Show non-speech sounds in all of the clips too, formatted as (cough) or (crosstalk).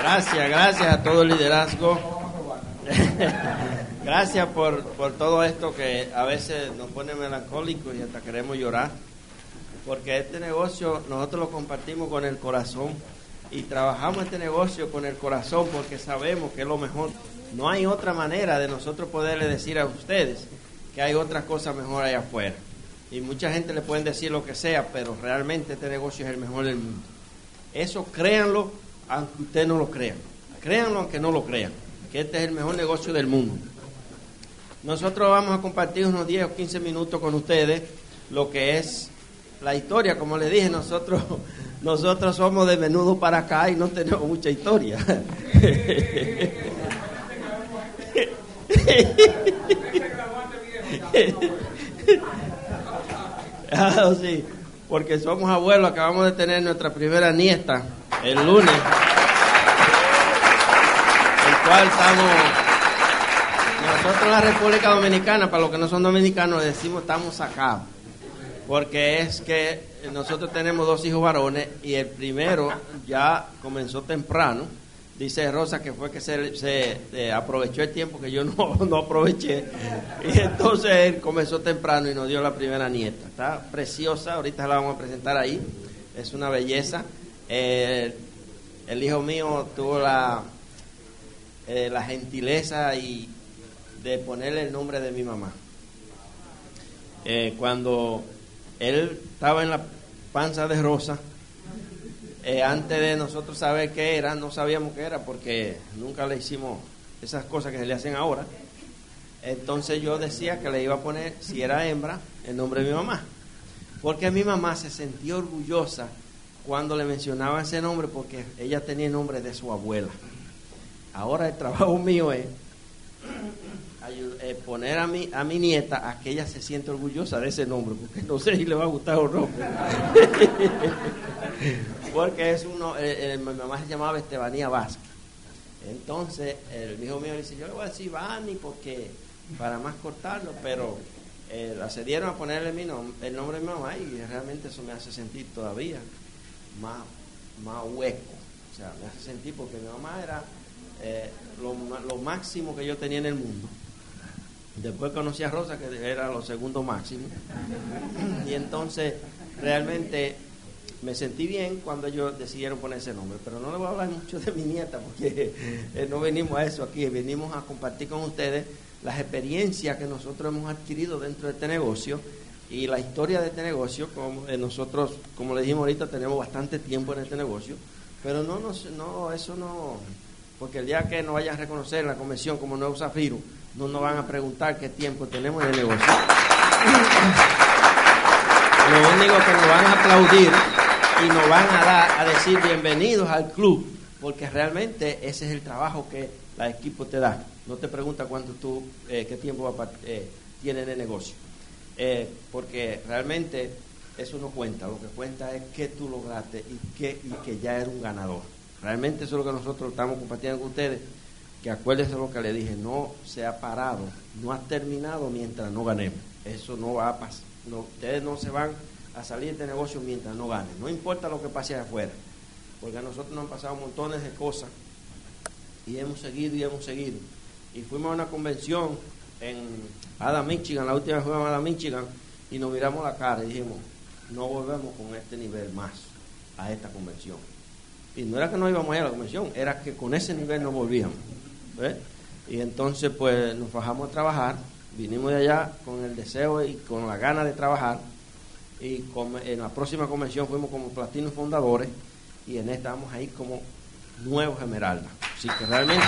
Gracias, gracias a todo el liderazgo. (laughs) gracias por, por todo esto que a veces nos pone melancólicos y hasta queremos llorar. Porque este negocio nosotros lo compartimos con el corazón y trabajamos este negocio con el corazón porque sabemos que es lo mejor. No hay otra manera de nosotros poderle decir a ustedes que hay otras cosas mejor allá afuera. Y mucha gente le pueden decir lo que sea, pero realmente este negocio es el mejor del mundo. Eso créanlo aunque ustedes no lo crean. Créanlo aunque no lo crean, que este es el mejor negocio del mundo. Nosotros vamos a compartir unos 10 o 15 minutos con ustedes lo que es la historia. Como les dije, nosotros, (laughs) nosotros somos de menudo para acá y no tenemos mucha historia. (laughs) ah, sí, porque somos abuelos, acabamos de tener nuestra primera nieta el lunes, estamos, nosotros en la República Dominicana, para los que no son dominicanos, decimos estamos sacados, porque es que nosotros tenemos dos hijos varones y el primero ya comenzó temprano, dice Rosa que fue que se, se aprovechó el tiempo que yo no, (laughs) no aproveché. Y entonces él comenzó temprano y nos dio la primera nieta, está preciosa, ahorita la vamos a presentar ahí, es una belleza. Eh, el hijo mío tuvo la, eh, la gentileza y de ponerle el nombre de mi mamá. Eh, cuando él estaba en la panza de Rosa, antes de nosotros saber qué era, no sabíamos qué era porque nunca le hicimos esas cosas que se le hacen ahora. Entonces yo decía que le iba a poner, si era hembra, el nombre de mi mamá. Porque mi mamá se sentía orgullosa cuando le mencionaba ese nombre porque ella tenía el nombre de su abuela. Ahora el trabajo (laughs) mío es poner a mi, a mi nieta a que ella se siente orgullosa de ese nombre, porque no sé si le va a gustar o no. (laughs) porque es uno, mi mamá se llamaba Estebanía Vázquez. Entonces, el hijo mío dice, yo le voy a decir Bani porque para más cortarlo, pero eh, accedieron a ponerle mi el nombre de mi mamá y realmente eso me hace sentir todavía más, más hueco. O sea, me hace sentir porque mi mamá era eh, lo, lo, máximo que yo tenía en el mundo. Después conocí a Rosa, que era lo segundo máximo. Y entonces realmente me sentí bien cuando ellos decidieron poner ese nombre. Pero no le voy a hablar mucho de mi nieta porque eh, no venimos a eso aquí, venimos a compartir con ustedes las experiencias que nosotros hemos adquirido dentro de este negocio y la historia de este negocio, como eh, nosotros, como le dijimos ahorita, tenemos bastante tiempo en este negocio, pero no, no, no, eso no, porque el día que nos vayan a reconocer en la convención como nuevo Zafiro, no nos van a preguntar qué tiempo tenemos en el negocio. Lo único que nos van a aplaudir y nos van a dar a decir bienvenidos al club, porque realmente ese es el trabajo que la equipo te da. No te pregunta cuánto tú, eh, qué tiempo va, eh, tiene en el negocio. Eh, porque realmente eso no cuenta, lo que cuenta es que tú lograste y que, y que ya eres un ganador. Realmente eso es lo que nosotros estamos compartiendo con ustedes, que acuérdense lo que le dije, no se ha parado, no ha terminado mientras no ganemos. Eso no va a pasar, ustedes no se van a salir de negocio mientras no ganen, no importa lo que pase afuera, porque a nosotros nos han pasado montones de cosas y hemos seguido y hemos seguido. Y fuimos a una convención en Ada Michigan, la última vez fuimos a Ada Michigan y nos miramos la cara y dijimos, no volvemos con este nivel más a esta convención. Y no era que no íbamos a ir a la convención, era que con ese nivel no volvíamos. Y entonces pues nos bajamos a trabajar, vinimos de allá con el deseo y con la gana de trabajar. Y en la próxima convención fuimos como platinos fundadores y en esta vamos a ir como nuevos esmeraldas. Así que realmente...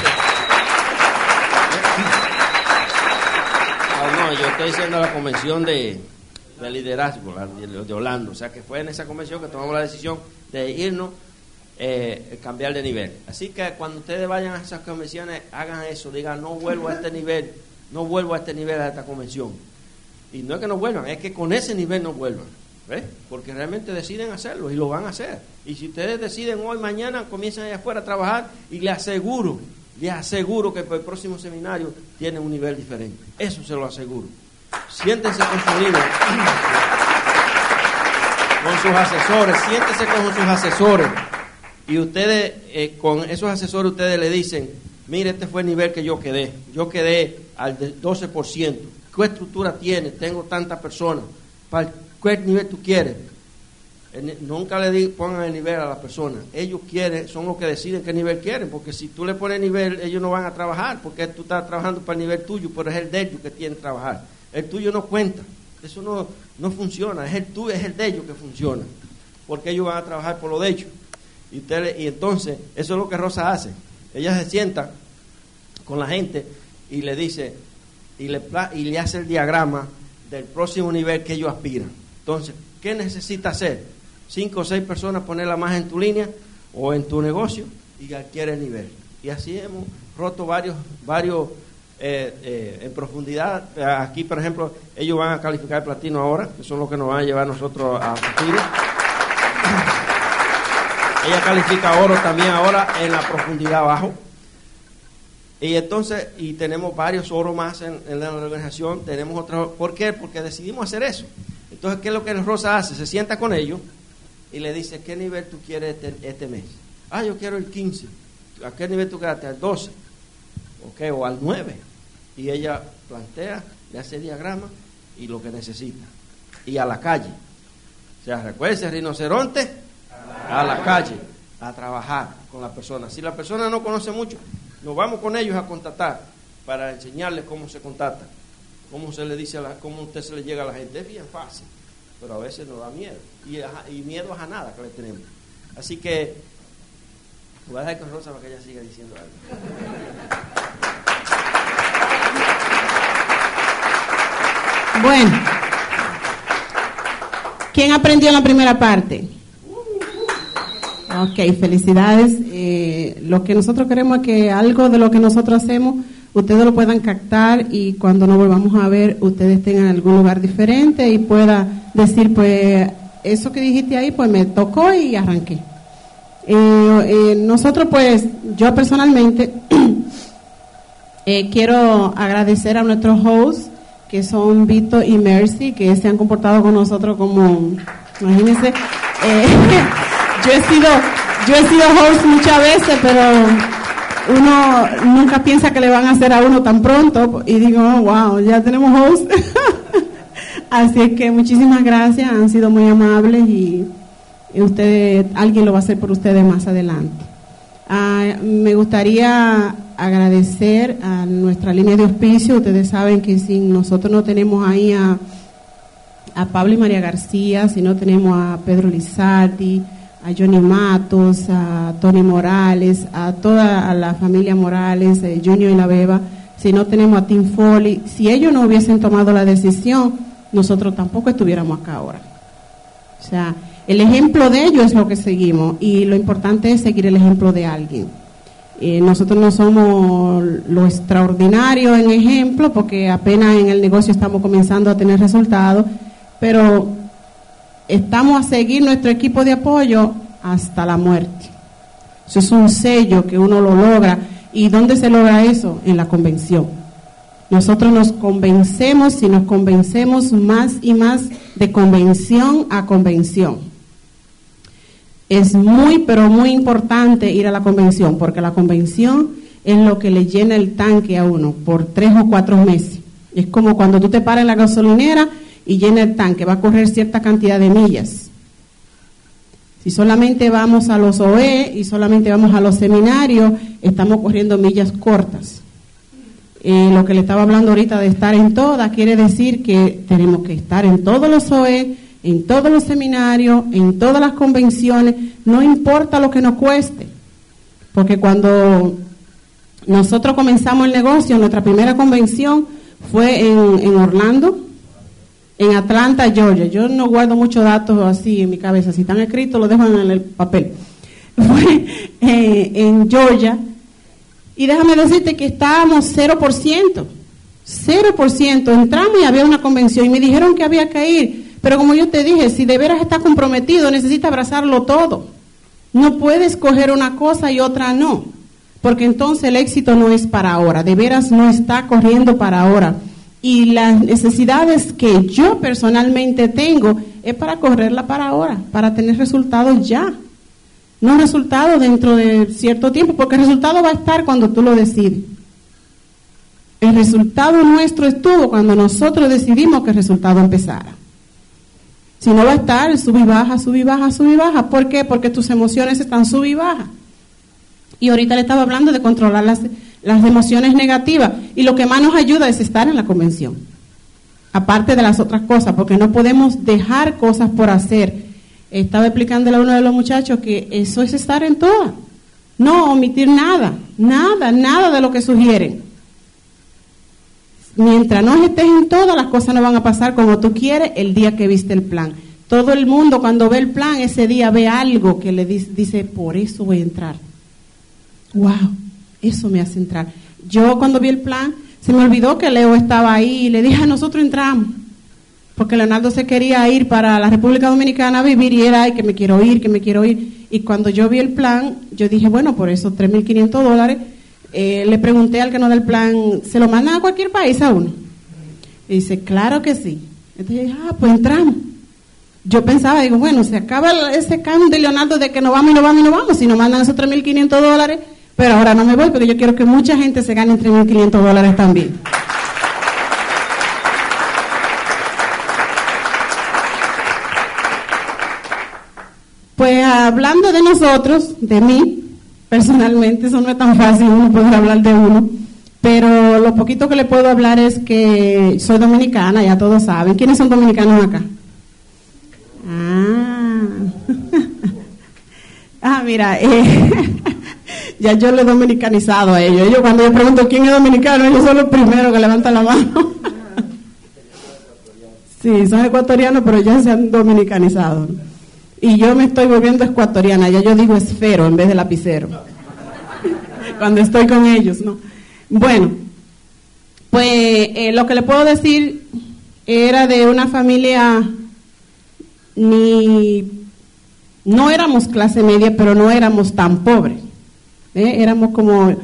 No, yo estoy diciendo la convención de, liderazgo de Orlando. O sea, que fue en esa convención que tomamos la decisión de irnos, eh, cambiar de nivel. Así que cuando ustedes vayan a esas convenciones, hagan eso, digan, no vuelvo a este nivel, no vuelvo a este nivel a esta convención. Y no es que no vuelvan, es que con ese nivel no vuelvan. ¿ves? Porque realmente deciden hacerlo y lo van a hacer. Y si ustedes deciden hoy, mañana, comienzan allá afuera a trabajar y les aseguro les aseguro que para el próximo seminario tiene un nivel diferente. Eso se lo aseguro. Siéntense con su líder, con sus asesores, siéntense con sus asesores y ustedes, eh, con esos asesores, ustedes le dicen, mire, este fue el nivel que yo quedé. Yo quedé al del 12%. ¿Qué estructura tiene? Tengo tantas personas. ¿Para qué nivel tú quieres? Nunca le pongan el nivel a la persona. Ellos quieren, son los que deciden qué nivel quieren, porque si tú le pones nivel, ellos no van a trabajar, porque tú estás trabajando para el nivel tuyo, pero es el de ellos que tienen que trabajar. El tuyo no cuenta. Eso no, no funciona. Es el tuyo, es el de ellos que funciona. Porque ellos van a trabajar por lo de ellos. Y, usted, y entonces, eso es lo que Rosa hace. Ella se sienta con la gente y le dice, y le, y le hace el diagrama del próximo nivel que ellos aspiran. Entonces, ¿qué necesita hacer? Cinco o seis personas ponerla más en tu línea o en tu negocio y adquiere el nivel. Y así hemos roto varios, varios eh, eh, en profundidad. Aquí, por ejemplo, ellos van a calificar platino ahora, que son los que nos van a llevar nosotros a futuro. Ella califica oro también ahora en la profundidad abajo. Y entonces, y tenemos varios oros más en, la organización, tenemos otros. ¿Por qué? Porque decidimos hacer eso. Entonces, ¿qué es lo que Rosa hace? Se sienta con ellos y le dice, ¿qué nivel tú quieres este, este mes? Ah, yo quiero el 15. ¿A qué nivel tú quieres? Al 12. ¿Ok? O al 9. Y ella plantea, le hace diagrama y lo que necesita. Y a la calle. O sea, recuerde, rinoceronte a la calle a trabajar con la persona. Si la persona no conoce mucho, nos vamos con ellos a contactar para enseñarles cómo se contacta, cómo se le dice, a la, cómo usted se le llega a la gente. Es bien fácil, pero a veces nos da miedo. Y, y miedo a nada que le tenemos. Así que voy a dejar con Rosa para que ella siga diciendo algo. Bueno, ¿quién aprendió en la primera parte? Ok, felicidades. Eh, lo que nosotros queremos es que algo de lo que nosotros hacemos, ustedes lo puedan captar y cuando nos volvamos a ver, ustedes en algún lugar diferente y pueda decir, pues, eso que dijiste ahí, pues me tocó y arranqué. Eh, eh, nosotros, pues, yo personalmente (clears throat) quiero agradecer a nuestros hosts, que son Vito y Mercy, que se han comportado con nosotros como, imagínense, (laughs) yo he sido, yo he sido host muchas veces, pero uno nunca piensa que le van a hacer a uno tan pronto y digo, oh, wow, ya tenemos host. (laughs) Así es que muchísimas gracias, han sido muy amables y, usted, alguien lo va a hacer por ustedes más adelante. Ah, me gustaría agradecer a nuestra línea de auspicio. Ustedes saben que si nosotros no tenemos ahí a, a Pablo y María García, si no tenemos a Pedro Lizardi, a Johnny Matos, a Tony Morales, a toda la familia Morales, eh, Junior y la Beba, si no tenemos a Tim Foley, si ellos no hubiesen tomado la decisión, nosotros tampoco estuviéramos acá ahora. O sea, el ejemplo de ellos es lo que seguimos y lo importante es seguir el ejemplo de alguien. Eh, nosotros no somos lo extraordinario en ejemplo porque apenas en el negocio estamos comenzando a tener resultados, pero estamos a seguir nuestro equipo de apoyo hasta la muerte. Eso es un sello que uno lo logra. ¿Y dónde se logra eso? En la convención. Nosotros nos convencemos y nos convencemos más y más de convención a convención. Es muy, pero muy importante ir a la convención, porque la convención es lo que le llena el tanque a uno por tres o cuatro meses. Es como cuando tú te paras en la gasolinera y llena el tanque, va a correr cierta cantidad de millas. Si solamente vamos a los OE y solamente vamos a los seminarios, estamos corriendo millas cortas. Eh, lo que le estaba hablando ahorita de estar en todas, quiere decir que tenemos que estar en todos los OE, en todos los seminarios, en todas las convenciones, no importa lo que nos cueste. Porque cuando nosotros comenzamos el negocio, nuestra primera convención fue en, en Orlando, en Atlanta, Georgia. Yo no guardo muchos datos así en mi cabeza. Si están escritos, lo dejo en el papel. (laughs) Fue eh, en Georgia. Y déjame decirte que estábamos 0%. 0%. Entramos y había una convención y me dijeron que había que ir. Pero como yo te dije, si de veras estás comprometido, necesitas abrazarlo todo. No puedes coger una cosa y otra no. Porque entonces el éxito no es para ahora. De veras no está corriendo para ahora y las necesidades que yo personalmente tengo es para correrla para ahora, para tener resultados ya. no resultado dentro de cierto tiempo, porque el resultado va a estar cuando tú lo decides. El resultado nuestro estuvo cuando nosotros decidimos que el resultado empezara. Si no va a estar, sub y baja, sub y baja, sub y baja. ¿Por qué? Porque tus emociones están sub y baja. Y ahorita le estaba hablando de controlar las, las emociones negativas. Y lo que más nos ayuda es estar en la convención. Aparte de las otras cosas, porque no podemos dejar cosas por hacer. Estaba explicándole a uno de los muchachos que eso es estar en todas. No omitir nada, nada, nada de lo que sugieren. Mientras no estés en todo, las cosas no van a pasar como tú quieres el día que viste el plan. Todo el mundo cuando ve el plan ese día ve algo que le dice, dice por eso voy a entrar. Wow, eso me hace entrar. Yo cuando vi el plan, se me olvidó que Leo estaba ahí y le dije, a nosotros entramos. Porque Leonardo se quería ir para la República Dominicana a vivir y era, ay, que me quiero ir, que me quiero ir. Y cuando yo vi el plan, yo dije, bueno, por esos 3.500 dólares, eh, le pregunté al que no del plan, ¿se lo mandan a cualquier país a uno? Y dice, claro que sí. Entonces dije, ah, pues entramos. Yo pensaba, digo, bueno, se acaba ese can de Leonardo de que no vamos y no vamos y no vamos, si nos mandan esos 3.500 dólares, pero ahora no me voy porque yo quiero que mucha gente se gane 3.500 dólares también. Pues hablando de nosotros, de mí, personalmente, eso no es tan fácil uno poder hablar de uno, pero lo poquito que le puedo hablar es que soy dominicana, ya todos saben. ¿Quiénes son dominicanos acá? Ah, (laughs) ah mira, eh, (laughs) ya yo le he dominicanizado a ellos. Ellos cuando yo pregunto quién es dominicano, ellos son los primeros que levantan la mano. (laughs) sí, son ecuatorianos, pero ya se han dominicanizado y yo me estoy volviendo ecuatoriana, ya yo digo esfero en vez de lapicero, (laughs) cuando estoy con ellos, ¿no? Bueno, pues eh, lo que le puedo decir era de una familia, ni, no éramos clase media, pero no éramos tan pobres, ¿eh? éramos como,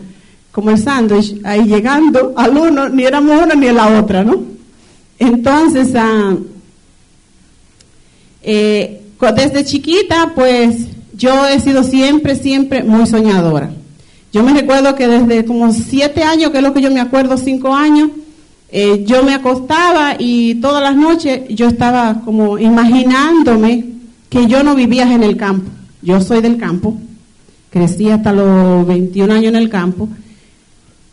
como el sándwich, ahí llegando al uno, ni éramos una ni la otra, ¿no? Entonces, ah, eh, desde chiquita, pues yo he sido siempre, siempre muy soñadora. Yo me recuerdo que desde como siete años, que es lo que yo me acuerdo, cinco años, eh, yo me acostaba y todas las noches yo estaba como imaginándome que yo no vivía en el campo. Yo soy del campo, crecí hasta los 21 años en el campo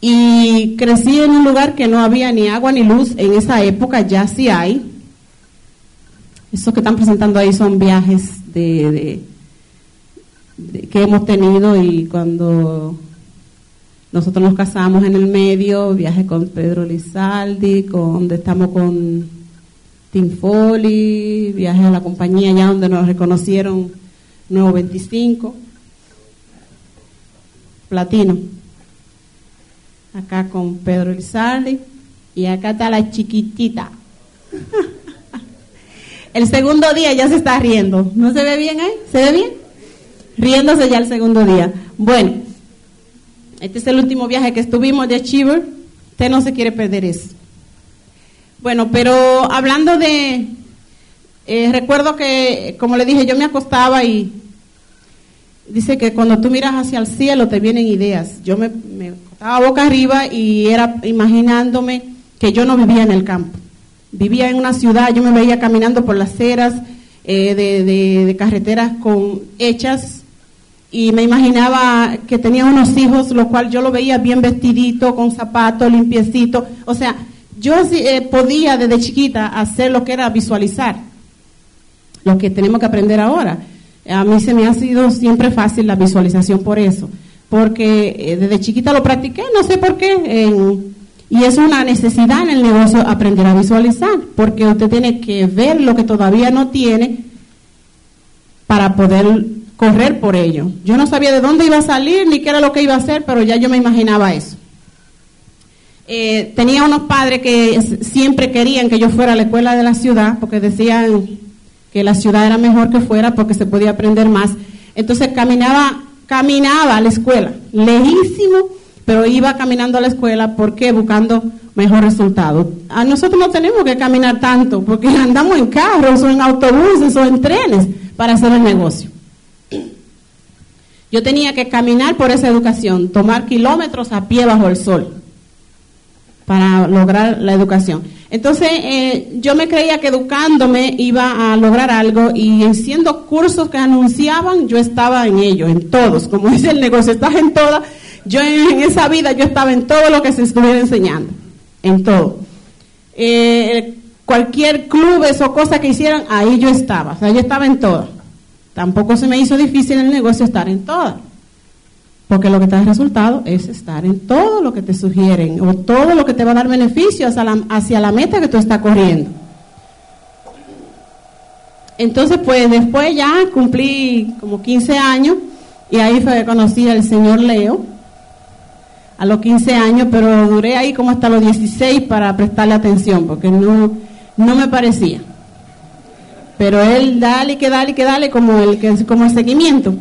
y crecí en un lugar que no había ni agua ni luz. En esa época ya sí hay, esos que están presentando ahí son viajes de, que hemos tenido y cuando nosotros nos casamos en el medio, viaje con Pedro Lizaldi, con, estamos con Tim Foley, viaje a la compañía allá donde nos reconocieron Nuevo 25, Platino, acá con Pedro Lizaldi y acá está la chiquitita. (laughs) El segundo día ya se está riendo. ¿No se ve bien ahí? ¿Se ve bien? Riéndose ya el segundo día. Bueno, este es el último viaje que estuvimos de Achiever. Usted no se quiere perder eso. Bueno, pero hablando de... Eh, recuerdo que, como le dije, yo me acostaba y dice que cuando tú miras hacia el cielo te vienen ideas. Yo me, acostaba boca arriba y era imaginándome que yo no vivía en el campo vivía en una ciudad, yo me veía caminando por las aceras eh, de, carreteras con hechas y me imaginaba que tenía unos hijos, lo cual yo lo veía bien vestidito, con zapatos, limpiecito. O sea, yo eh, podía desde chiquita hacer lo que era visualizar, lo que tenemos que aprender ahora. A mí se me ha sido siempre fácil la visualización por eso, porque eh, desde chiquita lo practiqué, no sé por qué, y es una necesidad en el negocio aprender a visualizar, porque usted tiene que ver lo que todavía no tiene para poder correr por ello. Yo no sabía de dónde iba a salir ni qué era lo que iba a hacer, pero ya yo me imaginaba eso. Eh, tenía unos padres que siempre querían que yo fuera a la escuela de la ciudad, porque decían que la ciudad era mejor que fuera porque se podía aprender más. Entonces caminaba, caminaba a la escuela, lejísimo pero iba caminando a la escuela porque buscando mejor resultado. A nosotros no tenemos que caminar tanto porque (laughs) andamos en carros o en autobuses o en trenes para hacer el negocio. Yo tenía que caminar por esa educación, tomar kilómetros a pie bajo el sol para lograr la educación. Entonces, eh, yo me creía que educándome iba a lograr algo y siendo cursos que anunciaban, yo estaba en ello, en todos. Como (laughs) dice el negocio, estás en todas. Yo en, esa vida, yo estaba en todo lo que se estuviera enseñando, en todo. Eh, cualquier clubes o cosa que hicieran, ahí yo estaba. O sea, yo estaba en todas. Tampoco se me hizo difícil el negocio estar en todas. Porque lo que te da resultado es estar en todo lo que te sugieren o todo lo que te va a dar beneficio hacia la, hacia la meta que tú estás corriendo. Entonces, pues después ya cumplí como 15 años y ahí fue que conocí al señor Leo a los 15 años, pero duré ahí como hasta los 16 para prestarle atención porque no, no me parecía. Pero él dale que dale que dale como el, como el seguimiento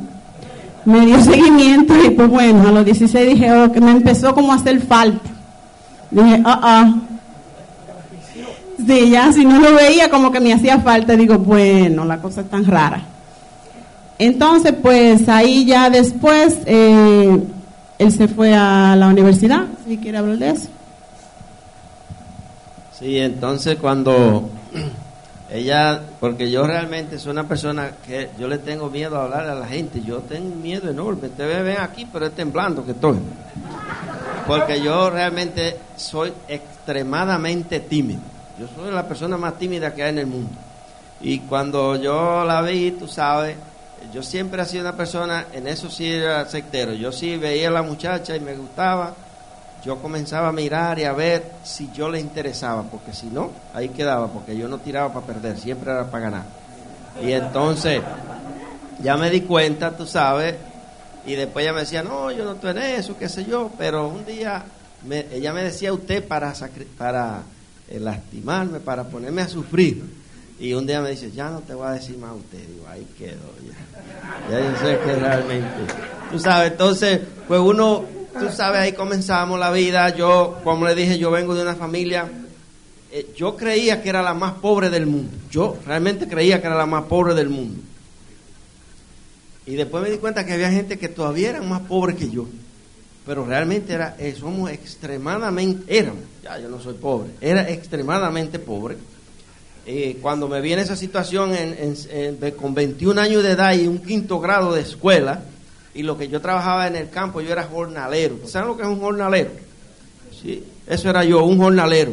me dio seguimiento y pues bueno, a los 16 dije, oh, que me empezó como a hacer falta. Dije, ah, ah. Sí, ya si no lo veía como que me hacía falta, digo, bueno, la cosa es tan rara. Entonces, pues ahí ya después, eh, él se fue a la universidad, si quiere hablar de eso. Sí, entonces cuando ella, porque yo realmente soy una persona que yo le tengo miedo a hablar a la gente, yo tengo miedo enorme. Ustedes ven aquí, pero es temblando que estoy. Porque yo realmente soy extremadamente tímido. Yo soy la persona más tímida que hay en el mundo. Y cuando yo la vi, tú sabes, yo siempre he sido una persona, en eso sí era sectero. Yo sí veía a la muchacha y me gustaba yo comenzaba a mirar y a ver si yo le interesaba, porque si no, ahí quedaba, porque yo no tiraba para perder, siempre era para ganar. Y entonces, ya me di cuenta, tú sabes, y después ella me decía, no, yo no estoy en eso, qué sé yo, pero un día ella me decía usted para, para eh, lastimarme, para ponerme a sufrir. Y un día me dice, ya no te voy a decir más a usted. Digo, ahí quedó. Ya, ya yo sé que realmente. Tú sabes, entonces, pues uno tú sabes, ahí comenzamos la vida. Yo, como le dije, yo vengo de una familia, eh, yo creía que era la más pobre del mundo. Yo realmente creía que era la más pobre del mundo. Y después me di cuenta que había gente que todavía eran más pobres que yo. Pero realmente era, eh, somos extremadamente, éramos, ya yo no soy pobre, era extremadamente pobre. Eh, cuando me viene esa situación con 21 años de edad y un quinto grado de escuela, y lo que yo trabajaba en el campo, yo era jornalero. ¿Saben lo que es un jornalero? Sí, eso era yo, un jornalero.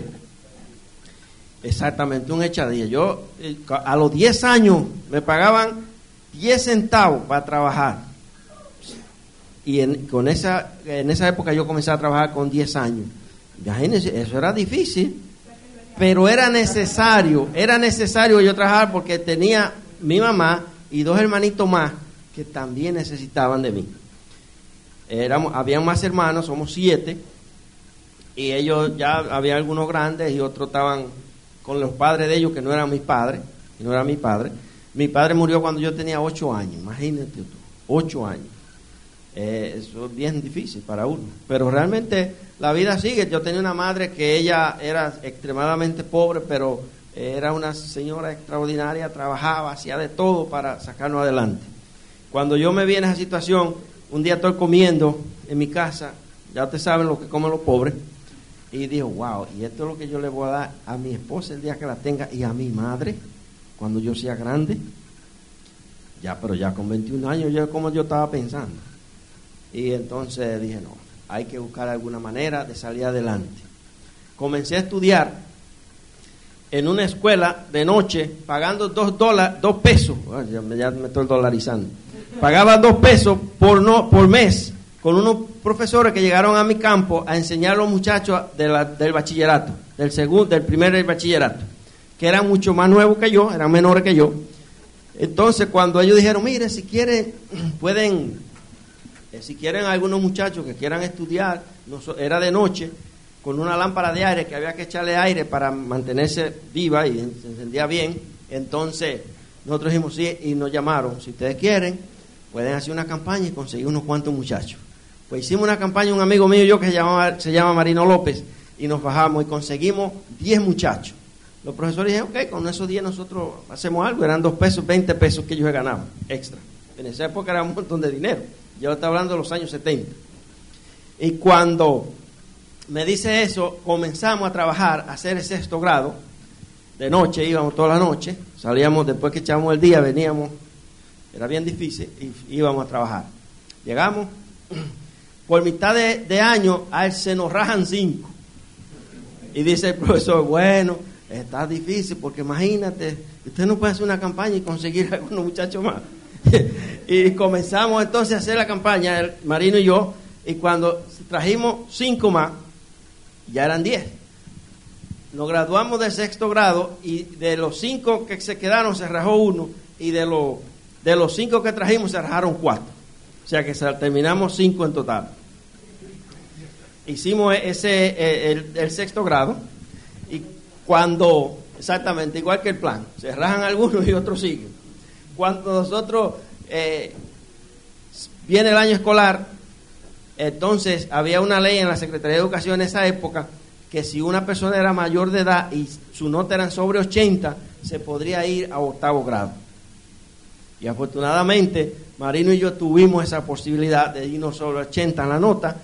Exactamente, un echadilla. Yo eh, a los 10 años me pagaban 10 centavos para trabajar. Y en, con esa, en esa época yo comencé a trabajar con 10 años. Imagínense, eso era difícil, pero era necesario, era necesario yo trabajar porque tenía mi mamá y dos hermanitos más que también necesitaban de mí. Éramos, había más hermanos, somos siete, y ellos ya había algunos grandes y otros estaban con los padres de ellos que no eran mis padres, y no era mi padre. Mi padre murió cuando yo tenía ocho años, imagínate tú, ocho años. Eh, eso es bien difícil para uno. Pero realmente la vida sigue. Yo tenía una madre que ella era extremadamente pobre, pero era una señora extraordinaria, trabajaba, hacía de todo para sacarnos adelante. Cuando yo me vi en esa situación, un día estoy comiendo en mi casa, ya ustedes saben lo que comen los pobres, y digo, wow, y esto es lo que yo le voy a dar a mi esposa el día que la tenga y a mi madre cuando yo sea grande. Ya, pero ya con 21 años, yo como yo estaba pensando. Y entonces dije, no, hay que buscar alguna manera de salir adelante. Comencé a estudiar en una escuela de noche, pagando dos dólares, dos pesos, ya me estoy dolarizando Pagaba dos pesos por, no, por mes con unos profesores que llegaron a mi campo a enseñar a los muchachos del bachillerato, del segundo, del primer bachillerato, que eran mucho más nuevos que yo, eran menores que yo. Entonces, cuando ellos dijeron, mire, si quieren, (clears throat) pueden, eh, si quieren algunos muchachos que quieran estudiar, era de noche, con una lámpara de aire que había que echarle aire para mantenerse viva y se encendía bien. Entonces, nosotros dijimos sí y nos llamaron, si ustedes quieren, pueden hacer una campaña y conseguir unos cuantos muchachos. Pues hicimos una campaña, un amigo mío y yo que se llama, se llama Marino López, y nos bajamos y conseguimos 10 muchachos. Los profesores dijeron, ok, con esos 10 nosotros hacemos algo, eran 2 pesos, 20 pesos que ellos ganaban extra. En esa época era un montón de dinero. Yo estoy hablando de los años 70. Y cuando me dice eso, comenzamos a trabajar, a hacer el sexto grado. De noche íbamos toda la noche, salíamos después que echábamos el día, veníamos, era bien difícil, y íbamos a trabajar. Llegamos, (clears throat) por mitad de, año, a él se nos rajan cinco. Y dice el profesor, bueno, está difícil porque imagínate, usted no puede hacer una campaña y conseguir (laughs) algunos muchachos más. (laughs) y comenzamos entonces a hacer la campaña, el Marino y yo, y cuando trajimos cinco más, ya eran diez. Nos graduamos del sexto grado y de los cinco que se quedaron se rajó uno y de, los de los cinco que trajimos se rajaron cuatro. O sea que terminamos cinco en total. Hicimos ese eh, el, sexto grado y cuando, exactamente igual que el plan, se rajan algunos y otros siguen. Cuando nosotros eh, viene el año escolar, entonces había una ley en la Secretaría de Educación en esa época que si una persona era mayor de edad y su nota era sobre 80, se podría ir a octavo grado. Y afortunadamente, Marino y yo tuvimos esa posibilidad de irnos sobre 80 en la nota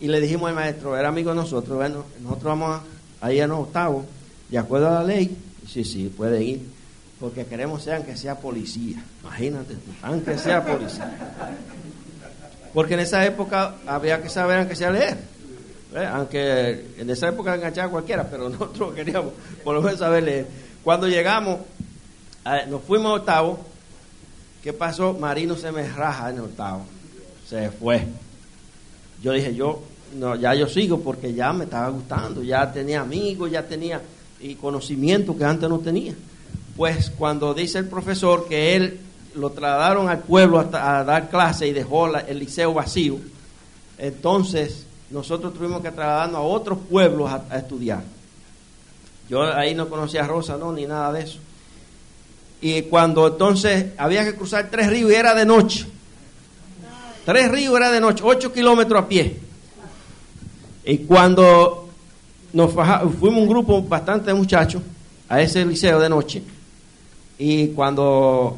y le dijimos al maestro, era amigo de nosotros, bueno, nosotros vamos a, ir a los octavos, de acuerdo a la ley, sí, sí, pueden ir, porque queremos sean que sea policía, imagínate aunque sea policía. Porque en esa época había que saber aunque sea leer. Aunque en esa época enganchaba cualquiera, pero nosotros queríamos por lo menos saber leer. Cuando llegamos, nos fuimos a octavo. ¿Qué pasó? Marino se me raja en octavo. Se fue. Yo dije, yo, no, ya yo sigo porque ya me estaba gustando. Ya tenía amigos, ya tenía y conocimiento que antes no tenía. Pues cuando dice el profesor que él lo trasladaron al pueblo a dar clase y dejó el liceo vacío. Entonces, nosotros tuvimos que trasladarnos a otros pueblos a, estudiar. Yo ahí no conocía a Rosa, no, ni nada de eso. Y cuando entonces había que cruzar tres ríos y era de noche. Tres ríos era de noche, ocho kilómetros a pie. Y cuando nos fuimos un grupo bastante de muchachos a ese liceo de noche, y cuando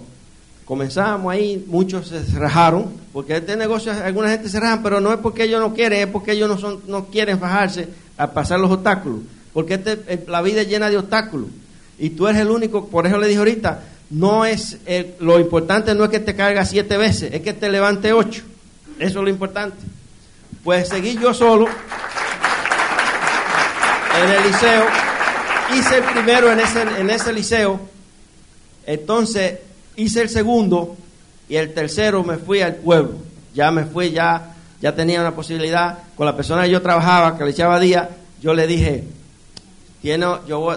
comenzamos ahí, muchos se rajaron, porque este negocio alguna gente se rajan, pero no es porque ellos no quieren, es porque ellos no, son, no quieren bajarse a pasar los obstáculos, porque este, la vida es llena de obstáculos, y tú eres el único, por eso le dije ahorita, no es, lo importante no es que te carga siete veces, es que te levante ocho, eso es lo importante. Pues seguí yo solo en el liceo, hice el primero en ese, en ese liceo, entonces hice el segundo y el tercero me fui al pueblo. Ya me fui, ya, ya tenía una posibilidad. Con la persona que yo trabajaba, que le echaba día, yo le dije,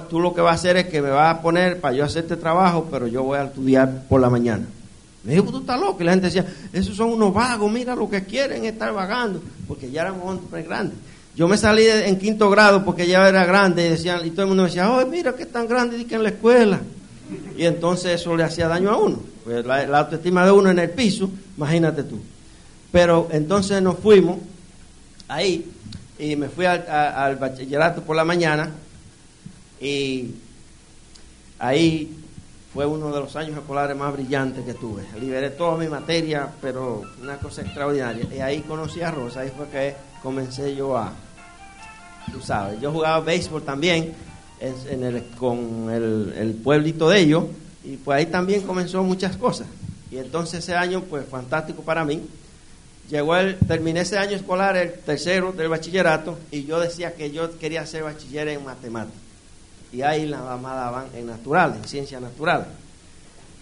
Tú lo que vas a hacer es que me vas a poner para yo hacer este trabajo, pero yo voy a estudiar por la mañana. Me dijo, tú estás loco. Y la gente decía, esos son unos vagos, mira lo que quieren estar vagando, porque ya éramos hombres grandes. Yo me salí en quinto grado porque ya era grande y decían, y todo el mundo me decía, oh, mira que tan grande que en la escuela y entonces eso le hacía daño a uno. Pues la, autoestima de uno en el piso, imagínate tú. Pero entonces nos fuimos ahí y me fui al, bachillerato por la mañana y ahí fue uno de los años escolares más brillantes que tuve. Liberé toda mi materia, pero una cosa extraordinaria. Y ahí conocí a Rosa, ahí fue que comencé yo a, tú sabes, yo jugaba béisbol también el, con el, pueblito de ellos y pues ahí también comenzó muchas cosas. Y entonces ese año, pues fantástico para mí. Llegó el, terminé ese año escolar, el tercero del bachillerato, y yo decía que yo quería ser bachiller en matemáticas. Y ahí la mamá daban en naturales, en ciencias naturales.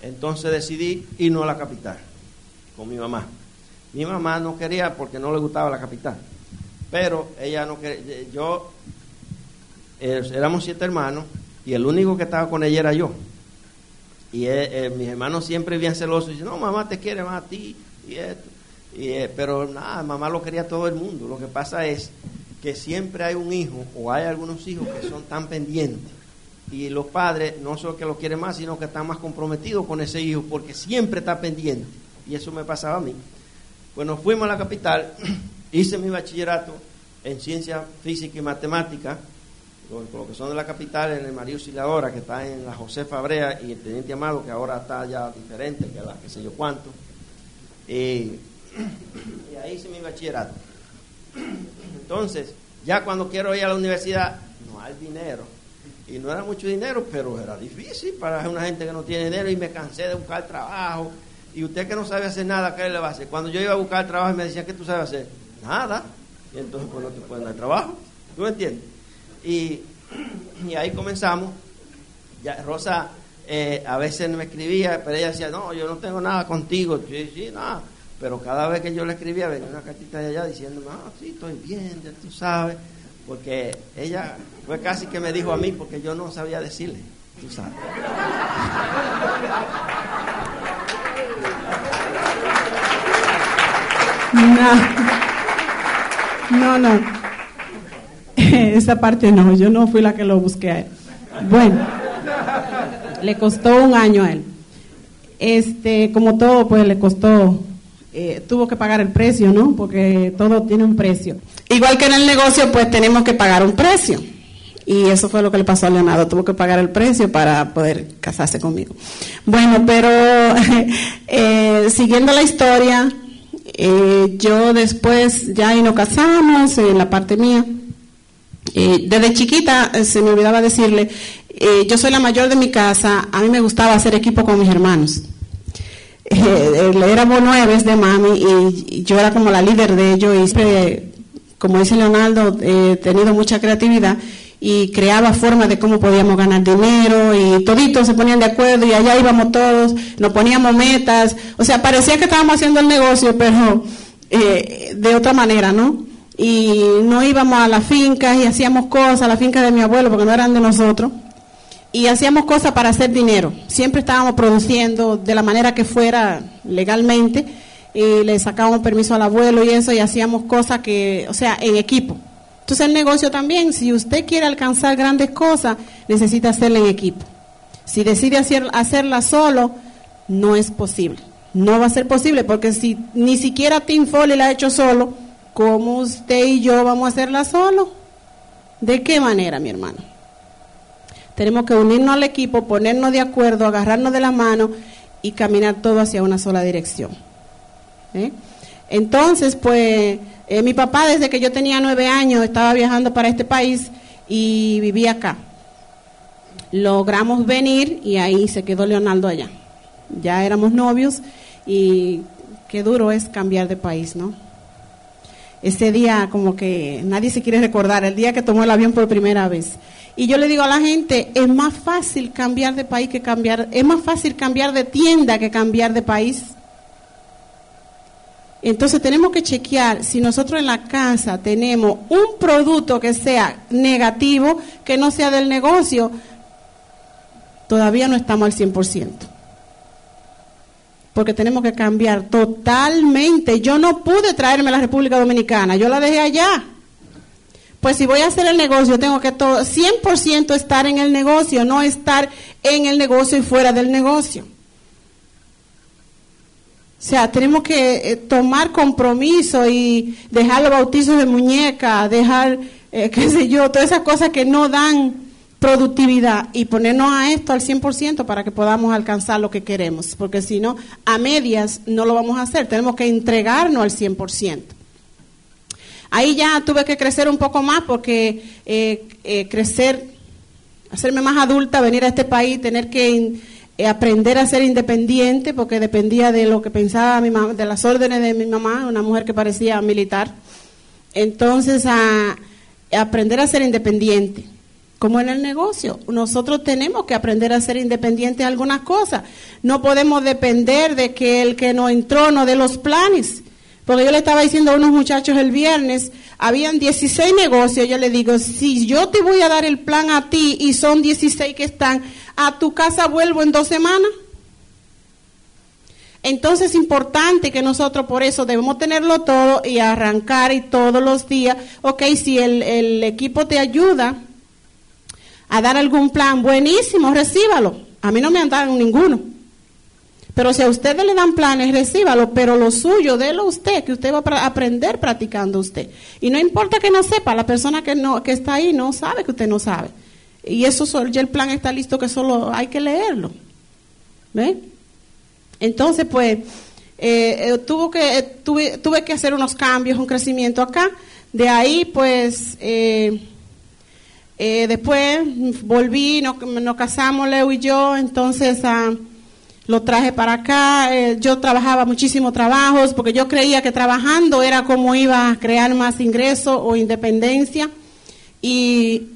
Entonces decidí irnos a la capital con mi mamá. Mi mamá no quería porque no le gustaba la capital. Pero ella no quería, yo éramos siete hermanos y el único que estaba con ella era yo. Y eh, eh, mis hermanos siempre bien celosos, dicen, no, mamá te quiere más a ti y esto. Y, eh, pero nada, mamá lo quería todo el mundo. Lo que pasa es que siempre hay un hijo o hay algunos hijos que son tan pendientes. Y los padres no solo que lo quieren más, sino que están más comprometidos con ese hijo porque siempre está pendiente. Y eso me pasaba a mí. Pues fuimos a la capital, (clears throat) hice mi bachillerato en ciencia física y matemática lo que son de la capital, en el María Auxiliadora, que está en la José Fabrea, y el Teniente Amado, que ahora está ya diferente, que la que sé yo cuánto. Y (clears throat) y ahí hice mi bachillerato. Entonces, ya cuando quiero ir a la universidad, no hay dinero. Y no era mucho dinero, pero era difícil para una gente que no tiene dinero y me cansé de buscar trabajo. Y usted que no sabe hacer nada, ¿qué le va a hacer? Cuando yo iba a buscar trabajo me decían, ¿qué tú sabes hacer? Nada. Y entonces pues no te pueden dar trabajo. ¿Tú me entiendes? Y, y ahí comenzamos. Ya, Rosa eh, a veces me escribía, pero ella decía, no, yo no tengo nada contigo. Sí, sí, nada. Pero cada vez que yo le escribía, venía una cartita de allá diciendo, ah, sí, estoy bien, ya tú sabes. Porque ella fue casi que me dijo a mí, porque yo no sabía decirle, tú sabes. No, no, no. (laughs) Esa parte no, yo no fui la que lo busqué a él. Bueno, le costó un año a él. Este, como todo, pues le costó, eh, tuvo que pagar el precio, ¿no? Porque todo tiene un precio. Igual que en el negocio, pues tenemos que pagar un precio. Y eso fue lo que le pasó a Leonardo, tuvo que pagar el precio para poder casarse conmigo. Bueno, pero (laughs) eh, siguiendo la historia, eh, yo después ya y nos casamos, en la parte mía. desde chiquita se me olvidaba decirle, yo soy la mayor de mi casa, a mí me gustaba hacer equipo con mis hermanos. Eh, éramos nueve de mami y yo era como la líder de ellos y como dice Leonardo, he tenido mucha creatividad y creaba formas de cómo podíamos ganar dinero y toditos se ponían de acuerdo y allá íbamos todos, nos poníamos metas, o sea, parecía que estábamos haciendo el negocio, pero eh, de otra manera, ¿no? Y no íbamos a las fincas y hacíamos cosas, a la finca de mi abuelo, porque no eran de nosotros y hacíamos cosas para hacer dinero. Siempre estábamos produciendo de la manera que fuera legalmente y le sacábamos permiso al abuelo y eso y hacíamos cosas que, o sea, en equipo. Entonces el negocio también, si usted quiere alcanzar grandes cosas, necesita hacerla en equipo. Si decide hacer, hacerla solo, no es posible. No va a ser posible porque si ni siquiera Tim Foley la ha hecho solo, ¿cómo usted y yo vamos a hacerla solo? ¿De qué manera, mi hermano? Tenemos que unirnos al equipo, ponernos de acuerdo, agarrarnos de la mano y caminar todo hacia una sola dirección. ¿eh? Entonces, pues, eh, mi papá desde que yo tenía nueve años estaba viajando para este país y vivía acá. Logramos venir y ahí se quedó Leonardo allá. Ya éramos novios y qué duro es cambiar de país, ¿no? Ese día como que nadie se quiere recordar, el día que tomó el avión por primera vez. Y yo le digo a la gente, es más fácil cambiar de país que cambiar, es más fácil cambiar de tienda que cambiar de país. Entonces tenemos que chequear si nosotros en la casa tenemos un producto que sea negativo, que no sea del negocio, todavía no estamos al 100%. Porque tenemos que cambiar totalmente. Yo no pude traerme a la República Dominicana, yo la dejé allá. Pues si voy a hacer el negocio, tengo que todo 100% estar en el negocio, no estar en el negocio y fuera del negocio. O sea, tenemos que eh, tomar compromiso y dejar los bautizos de muñeca, dejar, eh, (laughs) qué sé yo, todas esas cosas que no dan productividad y ponernos a esto al 100% para que podamos alcanzar lo que queremos. Porque si no, a medias no lo vamos a hacer. Tenemos que entregarnos al 100%. Ahí ya tuve que crecer un poco más porque eh, eh, crecer, hacerme más adulta, venir a este país, tener que eh, aprender a ser independiente porque dependía de lo que pensaba mi mamá, de las órdenes de mi mamá, una mujer que parecía militar. Entonces, a, aprender a ser independiente. Como en el negocio, nosotros tenemos que aprender a ser independientes de algunas cosas. No podemos depender de que el que no entró no dé los planes. Porque yo le estaba diciendo a unos muchachos el viernes, habían 16 negocios, yo le digo, si yo te voy a dar el plan a ti y son 16 que están, a tu casa vuelvo en dos semanas. Entonces es importante que nosotros por eso debemos tenerlo todo y arrancar y todos los días, ok, si el equipo te ayuda a dar algún plan, buenísimo, recíbalo. A mí no me han dado ninguno. Pero si a ustedes le dan planes, recíbalo, pero lo suyo, délo usted, que usted va a aprender practicando usted. Y no importa que no sepa, la persona que no que está ahí no sabe que usted no sabe. Y eso ya el plan está listo que solo hay que leerlo. ¿Ve? Entonces, pues eh, eh, tuvo que, eh, tuve, tuve que hacer unos cambios, un crecimiento acá. De ahí, pues, después volví, nos, casamos Leo y yo, entonces ah, lo traje para acá. yo trabajaba muchísimos trabajos porque yo creía que trabajando era como iba a crear más ingresos o independencia. Y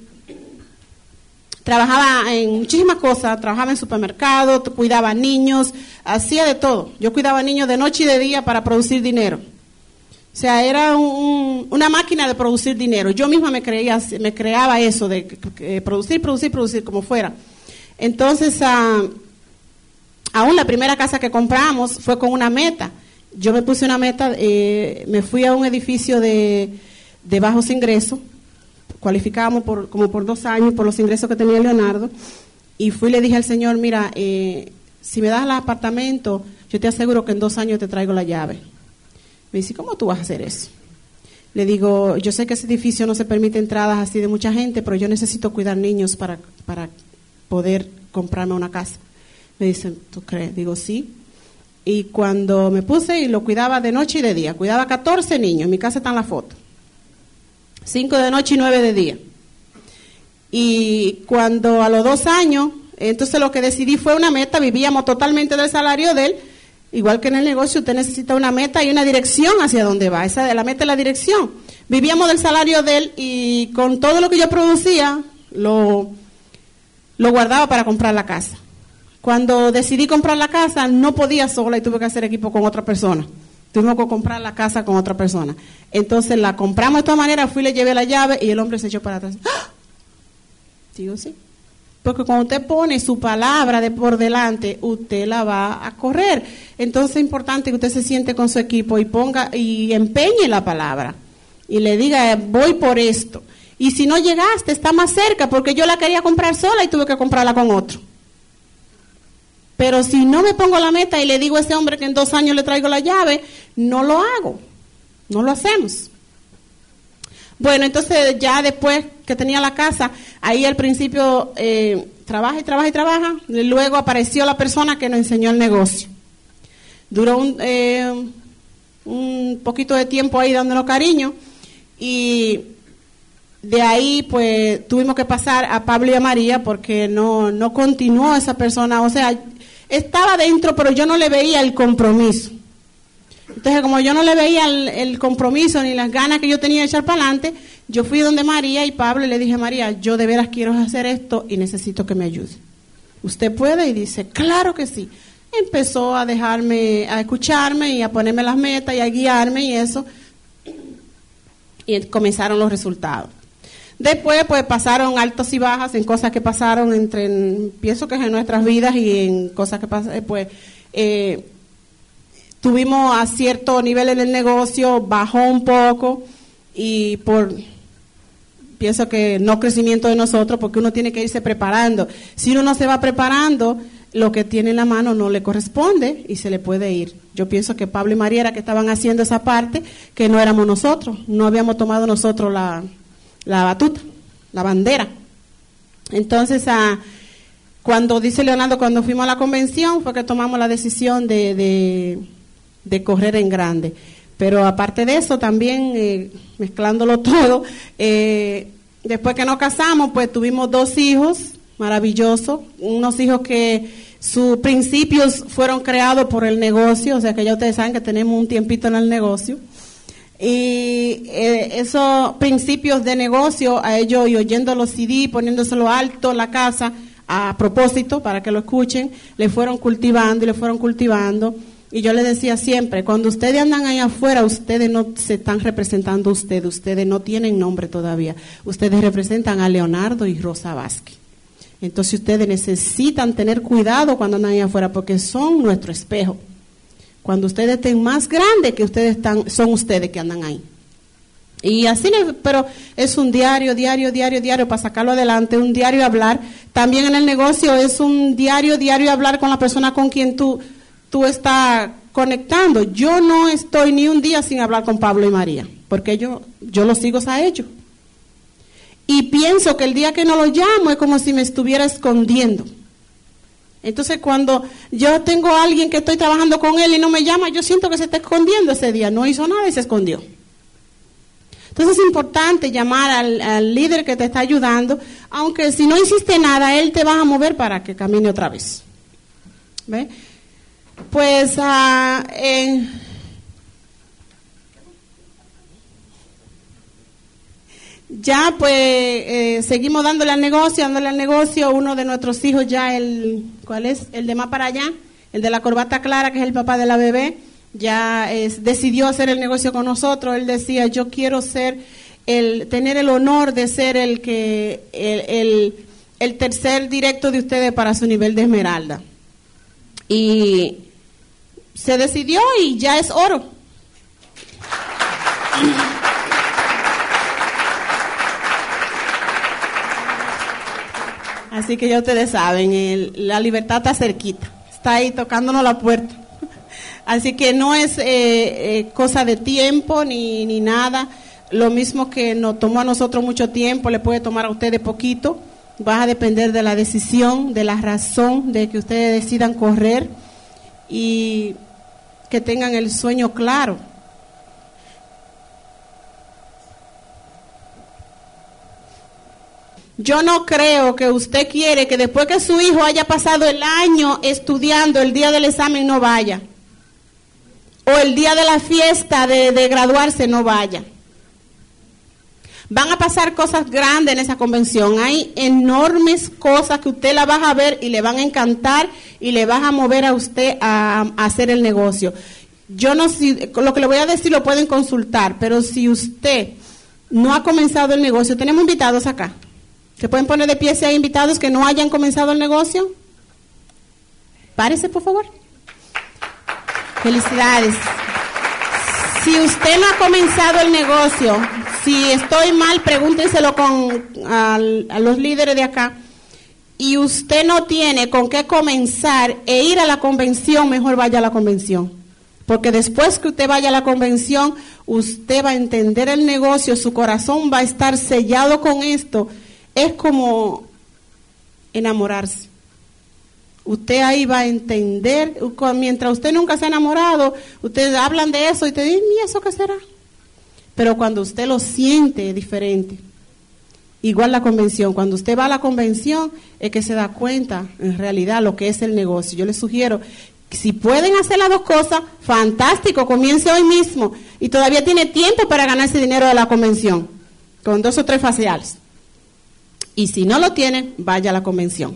Trabajaba en muchísimas cosas, trabajaba en supermercado, cuidaba niños, hacía de todo. Yo cuidaba niños de noche y de día para producir dinero. O sea, era una máquina de producir dinero. Yo misma me, creía, me creaba eso de producir, producir, producir, como fuera. Entonces, ah, aún la primera casa que compramos fue con una meta. Yo me puse una meta, eh, me fui a un edificio de, de bajos ingresos cualificábamos por, como por dos años por los ingresos que tenía Leonardo. Y fui y le dije al Señor, mira, eh, si me das el apartamento, yo te aseguro que en dos años te traigo la llave. Me dice, ¿cómo tú vas a hacer eso? Le digo, yo sé que ese edificio no se permite entradas así de mucha gente, pero yo necesito cuidar niños para, para poder comprarme una casa. Me dicen, ¿tú crees? Digo, sí. Y cuando me puse y lo cuidaba de noche y de día, cuidaba 14 niños, en mi casa está en la foto. Cinco de noche y nueve de día. Y cuando a los dos años, entonces lo que decidí fue una meta, vivíamos totalmente del salario de él, igual que en el negocio, usted necesita una meta y una dirección hacia dónde va, esa de la meta es la dirección. Vivíamos del salario de él y con todo lo que yo producía, lo, lo guardaba para comprar la casa. Cuando decidí comprar la casa, no podía sola y tuve que hacer equipo con otra persona. Tuvimos que comprar la casa con otra persona. Entonces la compramos de todas maneras, fui, le llevé la llave y el hombre se echó para atrás. ¡Ah! Digo, sí. Porque cuando usted pone su palabra de por delante, usted la va a correr. Entonces es importante que usted se siente con su equipo y ponga y empeñe la palabra. Y le diga, voy por esto. Y si no llegaste, está más cerca, porque yo la quería comprar sola y tuve que comprarla con otro. Pero si no me pongo la meta y le digo a ese hombre que en dos años le traigo la llave, no lo hago. No lo hacemos. Bueno, entonces ya después que tenía la casa, ahí al principio eh, trabaja y trabaja y trabaja. Luego apareció la persona que nos enseñó el negocio. Duró un, eh, un poquito de tiempo ahí dándonos cariño y de ahí pues tuvimos que pasar a Pablo y a María porque no, no continuó esa persona. O sea, estaba dentro, pero yo no le veía el compromiso. Entonces, como yo no le veía el, compromiso ni las ganas que yo tenía de echar para adelante, yo fui donde María y Pablo y le dije, María, yo de veras quiero hacer esto y necesito que me ayude. ¿Usted puede? Y dice, claro que sí. Empezó a dejarme, a escucharme y a ponerme las metas y a guiarme y eso. Y comenzaron los resultados. Después, pues pasaron altos y bajas en cosas que pasaron entre, pienso que en nuestras vidas y en cosas que pasaron, eh, pues eh, tuvimos a cierto nivel en el negocio, bajó un poco y por, pienso que no crecimiento de nosotros, porque uno tiene que irse preparando. Si uno no se va preparando, lo que tiene en la mano no le corresponde y se le puede ir. Yo pienso que Pablo y María era que estaban haciendo esa parte, que no éramos nosotros, no habíamos tomado nosotros la la batuta, la bandera. Entonces, ah, cuando dice Leonardo, cuando fuimos a la convención, fue que tomamos la decisión de, de, correr en grande. Pero aparte de eso, también eh, mezclándolo (laughs) todo, eh, después que nos casamos, pues tuvimos dos hijos maravillosos, unos hijos que sus principios fueron creados por el negocio, o sea que ya ustedes saben que tenemos un tiempito en el negocio. Y eh, esos principios de negocio, a ellos y oyendo los CD, poniéndoselo alto la casa, a propósito, para que lo escuchen, le fueron cultivando y le fueron cultivando. Y yo les decía siempre, cuando ustedes andan ahí afuera, ustedes no se están representando ustedes, ustedes no tienen nombre todavía. Ustedes representan a Leonardo y Rosa Vázquez. Entonces ustedes necesitan tener cuidado cuando andan ahí afuera porque son nuestro espejo. Cuando ustedes estén más grandes que ustedes están, son ustedes que andan ahí. Y así, pero es un diario, diario, diario, diario para sacarlo adelante, un diario hablar. También en el negocio es un diario, diario hablar con la persona con quien tú, tú estás conectando. Yo no estoy ni un día sin hablar con Pablo y María, porque yo, yo los sigo a ellos. Y pienso que el día que no lo llamo es como si me estuviera escondiendo. Entonces cuando yo tengo a alguien que estoy trabajando con él y no me llama, yo siento que se está escondiendo ese día. No hizo nada y se escondió. Entonces es importante llamar al, líder que te está ayudando, aunque si no hiciste nada, él te va a mover para que camine otra vez. ¿Ve? Pues uh, ya pues eh, seguimos dándole al negocio, dándole al negocio. Uno de nuestros hijos ya, el, ¿cuál es? El de más para allá, el de la corbata clara, que es el papá de la bebé, ya decidió hacer el negocio con nosotros. Él decía, yo quiero ser, el, tener el honor de ser el que, el, el, el tercer directo de ustedes para su nivel de esmeralda. Y se decidió y ya es oro. Así que ya ustedes saben, la libertad está cerquita, está ahí tocándonos la puerta. Así que no es eh, eh, cosa de tiempo ni, ni nada. Lo mismo que nos tomó a nosotros mucho tiempo, le puede tomar a ustedes poquito. Va a depender de la decisión, de la razón de que ustedes decidan correr y que tengan el sueño claro. Yo no creo que usted quiere que después que su hijo haya pasado el año estudiando, el día del examen no vaya. O el día de la fiesta de, graduarse no vaya. Van a pasar cosas grandes en esa convención. Hay enormes cosas que usted la va a ver y le van a encantar y le van a mover a usted a, a hacer el negocio. Yo no sé, lo que le voy a decir lo pueden consultar, pero si usted no ha comenzado el negocio, tenemos invitados acá. ¿Se pueden poner de pie si hay invitados que no hayan comenzado el negocio? Párese, por favor. Felicidades. Si usted no ha comenzado el negocio, si estoy mal, pregúntenselo con a, los líderes de acá. Y usted no tiene con qué comenzar e ir a la convención, mejor vaya a la convención. Porque después que usted vaya a la convención, usted va a entender el negocio, su corazón va a estar sellado con esto es como enamorarse. Usted ahí va a entender, mientras usted nunca se ha enamorado, ustedes hablan de eso y te dicen, ¿y eso qué será? Pero cuando usted lo siente es diferente. Igual la convención, cuando usted va a la convención es que se da cuenta en realidad lo que es el negocio. Yo les sugiero, si pueden hacer las dos cosas, fantástico, comience hoy mismo y todavía tiene tiempo para ganarse dinero de la convención, con dos o tres faciales. Y si no lo tienen, vaya a la convención.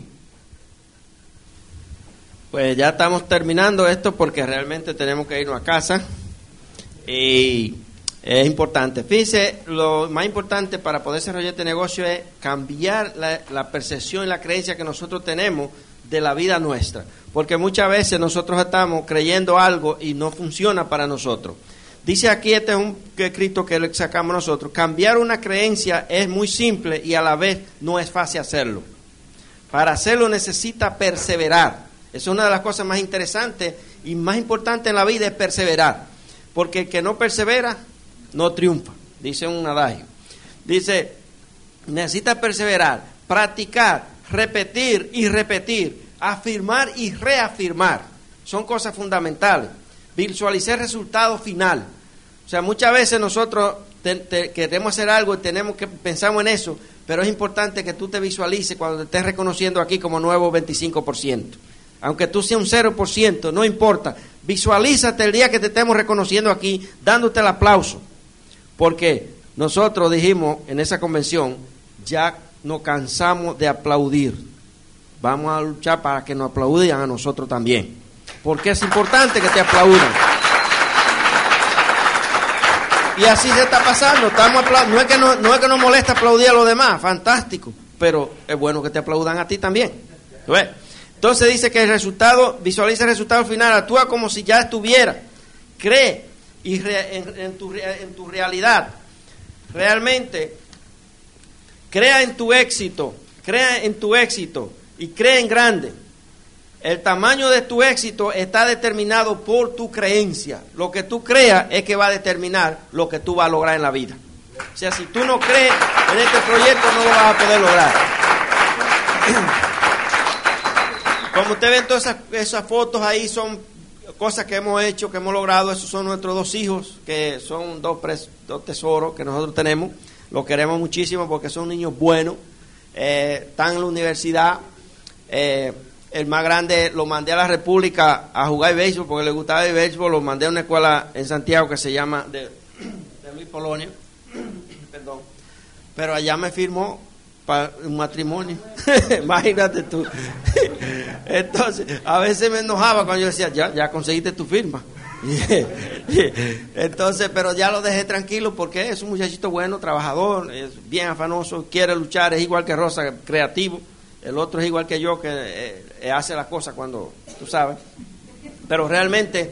Pues ya estamos terminando esto porque realmente tenemos que irnos a casa. Y es importante. Fíjese, lo más importante para poder desarrollar este negocio es cambiar la, percepción y la creencia que nosotros tenemos de la vida nuestra. Porque muchas veces nosotros estamos creyendo algo y no funciona para nosotros. Dice aquí, este es un escrito que sacamos nosotros, cambiar una creencia es muy simple y a la vez no es fácil hacerlo. Para hacerlo necesita perseverar. Es una de las cosas más interesantes y más importantes en la vida es perseverar. Porque el que no persevera no triunfa, dice un adagio. Dice, necesita perseverar, practicar, repetir y repetir, afirmar y reafirmar. Son cosas fundamentales. Visualizar el resultado final. O sea, muchas veces nosotros queremos hacer algo y tenemos que pensamos en eso, pero es importante que tú te visualices cuando te estés reconociendo aquí como nuevo 25%. Aunque tú seas un 0%, no importa. Visualízate el día que te estemos reconociendo aquí, dándote el aplauso. Porque nosotros dijimos en esa convención, ya nos cansamos de aplaudir. Vamos a luchar para que nos aplaudan a nosotros también. Porque es importante que te aplaudan. Y así se está pasando. Estamos no, es que no, no es que nos molesta aplaudir a los demás, fantástico. Pero es bueno que te aplaudan a ti también. Entonces dice que el resultado, visualiza el resultado final, actúa como si ya estuviera. Cree y en, tu, en tu realidad. Realmente, crea en tu éxito, crea en tu éxito y cree en grande. El tamaño de tu éxito está determinado por tu creencia. Lo que tú creas es que va a determinar lo que tú vas a lograr en la vida. O sea, si tú no crees en este proyecto, no lo vas a poder lograr. (clears throat) como usted ven todas esas fotos ahí son cosas que hemos hecho, que hemos logrado, esos son nuestros dos hijos, que son dos, pres- dos tesoros que nosotros tenemos, los queremos muchísimo porque son niños buenos, eh, están en la universidad, eh, el más grande lo mandé a la República a jugar béisbol porque le gustaba el béisbol, lo mandé a una escuela en Santiago que se llama de, (clears throat) de Luis Polonia, (clears throat) perdón, pero allá me firmó para un matrimonio, (laughs) imagínate tú. (laughs) Entonces, a veces me enojaba cuando yo decía, ya, ya conseguiste tu firma. (laughs) Entonces, pero ya lo dejé tranquilo porque es un muchachito bueno, trabajador, es bien afanoso, quiere luchar, es igual que Rosa, creativo. El otro es igual que yo, que eh, hace las cosas cuando, tú sabes. Pero realmente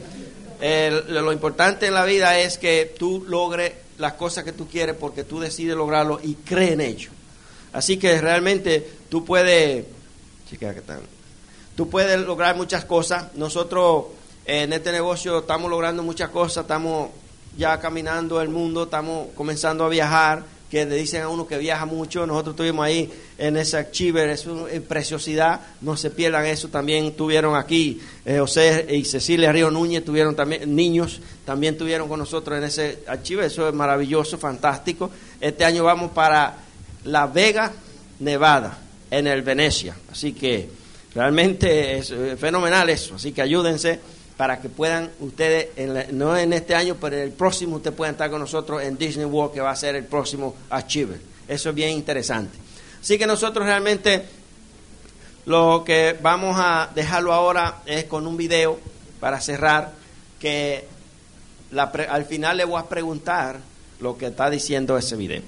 lo importante en la vida es que tú logres las cosas que tú quieres porque tú decides lograrlo y crees en ello. Así que realmente tú puedes. Tú puedes lograr muchas cosas. Nosotros en este negocio estamos logrando muchas cosas, estamos ya caminando el mundo, estamos comenzando a viajar, que le dicen a uno que viaja mucho. Nosotros estuvimos ahí en ese archiver, es una preciosidad, no se pierdan eso. También tuvieron aquí eh, José y Cecilia Río Núñez, tuvieron también niños, también tuvieron con nosotros en ese archiver, eso es maravilloso, fantástico. Este año vamos para La Vega, Nevada, en el Venecia. Así que realmente es eh, fenomenal eso. Así que ayúdense para que puedan ustedes, en la- no en este año, pero en el próximo, ustedes puedan estar con nosotros en Disney World, que va a ser el próximo Achiever. Eso es bien interesante. Así que nosotros realmente lo que vamos a dejarlo ahora es con un video para cerrar, que la pre- al final le voy a preguntar lo que está diciendo ese video.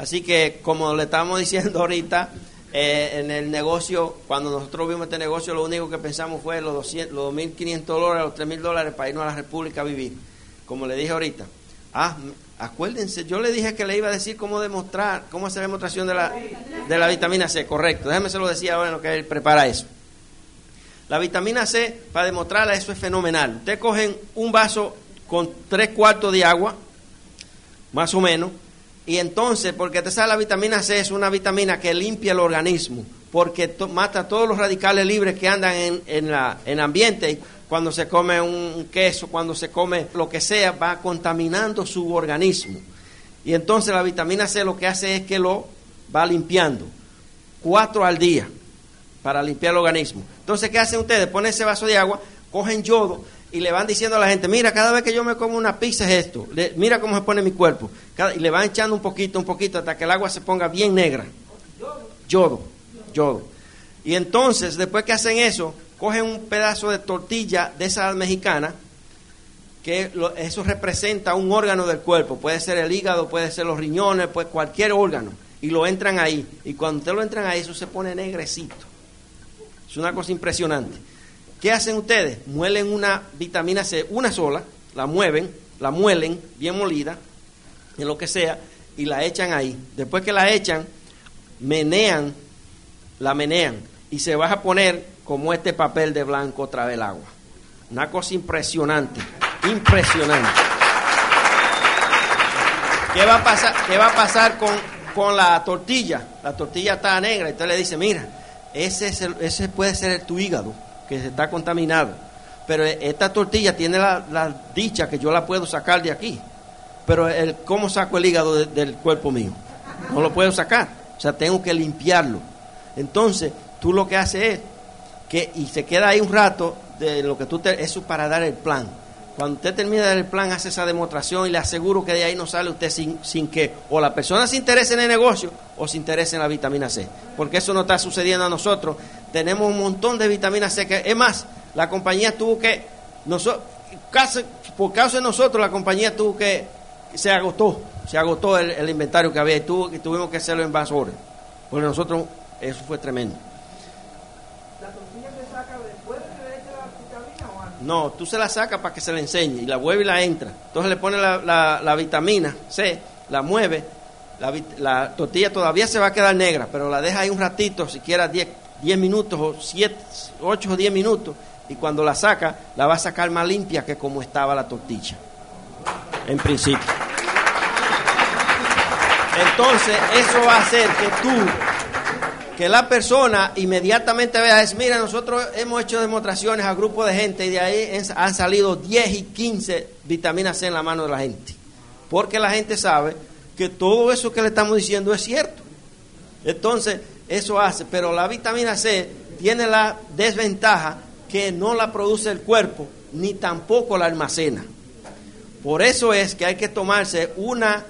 Así que, como le estamos (laughs) diciendo ahorita, eh, en el negocio, cuando nosotros vimos este negocio, lo único que pensamos fue los, 200, los 2.500 dólares, los 3.000 dólares para irnos a la República a vivir. Como le dije ahorita. Ah, acuérdense, yo le dije que le iba a decir cómo demostrar, cómo hacer demostración de la, de la vitamina C, correcto. Déjeme se lo decía ahora en lo que él prepara eso. La vitamina C, para demostrarla, eso es fenomenal. Ustedes cogen un vaso con tres cuartos de agua, más o menos, y entonces, porque te sabe la vitamina C es una vitamina que limpia el organismo, porque mata todos los radicales libres que andan en, en, en el ambiente. Cuando se come un queso, cuando se come lo que sea, va contaminando su organismo. Y entonces la vitamina C lo que hace es que lo va limpiando. Cuatro al día para limpiar el organismo. Entonces, ¿qué hacen ustedes? Ponen ese vaso de agua, cogen yodo y le van diciendo a la gente, mira, cada vez que yo me como una pizza es esto, Le- mira cómo se pone mi cuerpo. Y le van echando un poquito, un poquito, hasta que el agua se ponga bien negra. Yodo, yodo. Y entonces, después que hacen eso, cogen un pedazo de tortilla de esa mexicana, que eso representa un órgano del cuerpo, puede ser el hígado, puede ser los riñones, pues cualquier órgano, y lo entran ahí. Y cuando ustedes lo entran ahí, eso se pone negrecito. Es una cosa impresionante. ¿Qué hacen ustedes? Muelen una vitamina C, una sola, la mueven, la muelen, bien molida, en lo que sea, y la echan ahí. Después que la echan, menean, la menean, y se va a poner como este papel de blanco otra vez el agua. Una cosa impresionante, impresionante. ¿Qué va a pasar, qué va a pasar con, con la tortilla? La tortilla está negra y usted le dice, mira, ese, es el- ese puede ser tu hígado, que se está contaminado. Pero esta tortilla tiene la, dicha que yo la puedo sacar de aquí. Pero el, ¿cómo saco el hígado de- del cuerpo mío? No lo puedo sacar. O sea, tengo que limpiarlo. Entonces, tú lo que haces es que, y se queda ahí un rato de lo que tú te, eso para dar el plan. Cuando usted termina el plan, hace esa demostración y le aseguro que de ahí no sale usted sin, sin que o la persona se interese en el negocio o se interese en la vitamina C. Porque eso no está sucediendo a nosotros. Tenemos un montón de vitamina C que, es más, la compañía tuvo que, noso- casi- por causa de nosotros, la compañía tuvo que, se agotó, se agotó el, inventario que había y, tuvo, y tuvimos que hacerlo en vasores. Porque nosotros, eso fue tremendo. No, tú se la sacas para que se la enseñe y la vuelve y la entra. Entonces le pone la, la- vitamina C, la mueve, la, la tortilla todavía se va a quedar negra, pero la deja ahí un ratito, siquiera 10 10 minutos o 7, 8 o 10 minutos, y cuando la saca, la va a sacar más limpia que como estaba la tortilla, en principio. Entonces, eso va a hacer que tú, que la persona inmediatamente vea, es, mira, nosotros hemos hecho demostraciones a grupos de gente y de ahí han salido 10 y 15 vitaminas C en la mano de la gente. Porque la gente sabe que todo eso que le estamos diciendo es cierto. Entonces, eso hace, pero la vitamina C tiene la desventaja que no la produce el cuerpo, ni tampoco la almacena. Por eso es que hay que tomarse una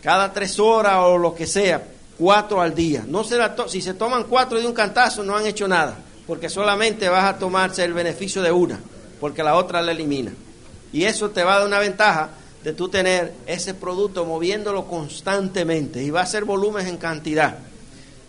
cada tres horas o lo que sea, cuatro al día. No se si se toman cuatro de un cantazo no han hecho nada, porque solamente vas a tomarse el beneficio de una, porque la otra la elimina. Y eso te va a dar una ventaja de tú tener ese producto moviéndolo constantemente y va a ser volumen en cantidad.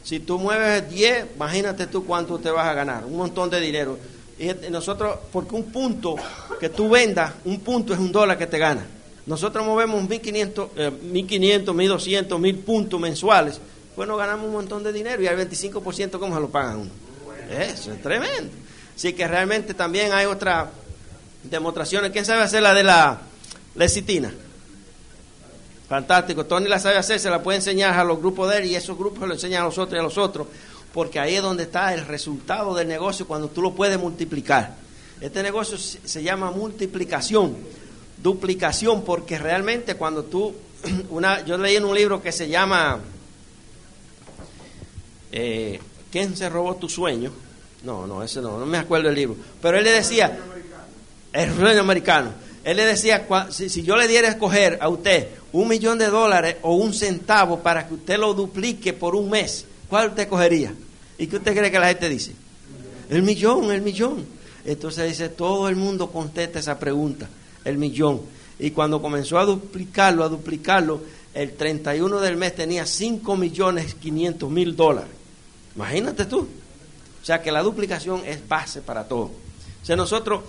Si tú mueves 10, imagínate tú cuánto te vas a ganar, un montón de dinero. Y nosotros, porque un punto que tú vendas, un punto es un dólar que te gana. Nosotros movemos 1.500, eh, 1.500, 1.200, 1.000 puntos mensuales. Pues nos ganamos un montón de dinero y al 25% ¿cómo se lo pagan uno? Eso es tremendo. Así que realmente también hay otras demostraciones. ¿Quién sabe hacer la de la lecitina? Fantástico. Tony la sabe hacer, se la puede enseñar a los grupos de él y esos grupos lo enseñan a los otros y a los otros, porque ahí es donde está el resultado del negocio cuando tú lo puedes multiplicar. Este negocio se llama multiplicación duplicación, porque realmente cuando tú, (clears throat) una, yo leí en un libro que se llama eh, ¿Quién se robó tu sueño? No, no, ese no, no me acuerdo el libro. Pero él le decía, el sueño americano, él le decía, si, si, yo le diera a escoger a usted un millón de dólares o un centavo para que usted lo duplique por un mes, ¿cuál usted cogería? ¿Y qué usted cree que la gente dice? El millón, el millón. Entonces dice, todo el mundo contesta esa pregunta el millón. Y cuando comenzó a duplicarlo, a duplicarlo, el 31 del mes tenía 5 millones 500 mil dólares. Imagínate tú. O sea que la duplicación es base para todo. O sea, nosotros,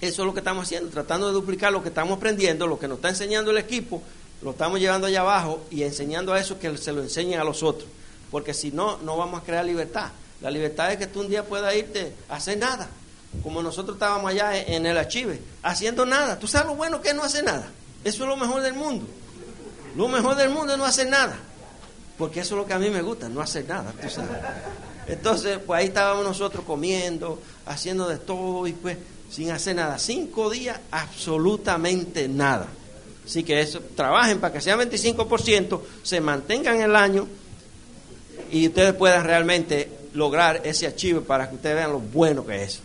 eso es lo que estamos haciendo, tratando de duplicar lo que estamos aprendiendo, lo que nos está enseñando el equipo, lo estamos llevando allá abajo y enseñando a eso que se lo enseñen a los otros. Porque si no, no vamos a crear libertad. La libertad es que tú un día puedas irte a hacer nada como nosotros estábamos allá en el archive, haciendo nada. ¿Tú sabes lo bueno que es no hacer nada? Eso es lo mejor del mundo. Lo mejor del mundo es no hacer nada. Porque eso es lo que a mí me gusta, no hacer nada, tú sabes. Entonces, pues ahí estábamos nosotros comiendo, haciendo de todo y pues sin hacer nada. Cinco días, absolutamente nada. Así que eso, trabajen para que sea 25%, se mantengan el año y ustedes puedan realmente lograr ese archivo para que ustedes vean lo bueno que es.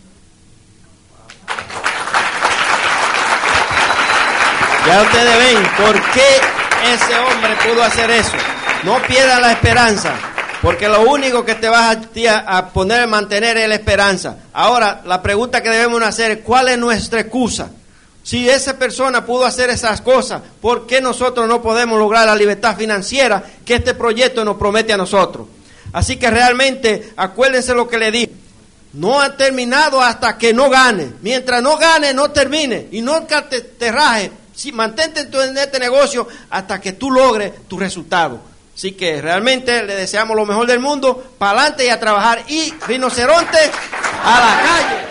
Ya ustedes ven por qué ese hombre pudo hacer eso. No pierda la esperanza, porque lo único que te vas a, a poner mantener es la esperanza. Ahora, la pregunta que debemos hacer es, ¿cuál es nuestra excusa? Si esa persona pudo hacer esas cosas, ¿por qué nosotros no podemos lograr la libertad financiera que este proyecto nos promete a nosotros? Así que realmente, acuérdense lo que le dije. No ha terminado hasta que no gane. Mientras no gane, no termine. Y nunca te, te raje si, mantente en este negocio hasta que tú logres tu resultado. Así que realmente le deseamos lo mejor del mundo, para adelante y a trabajar. Y rinoceronte a la calle.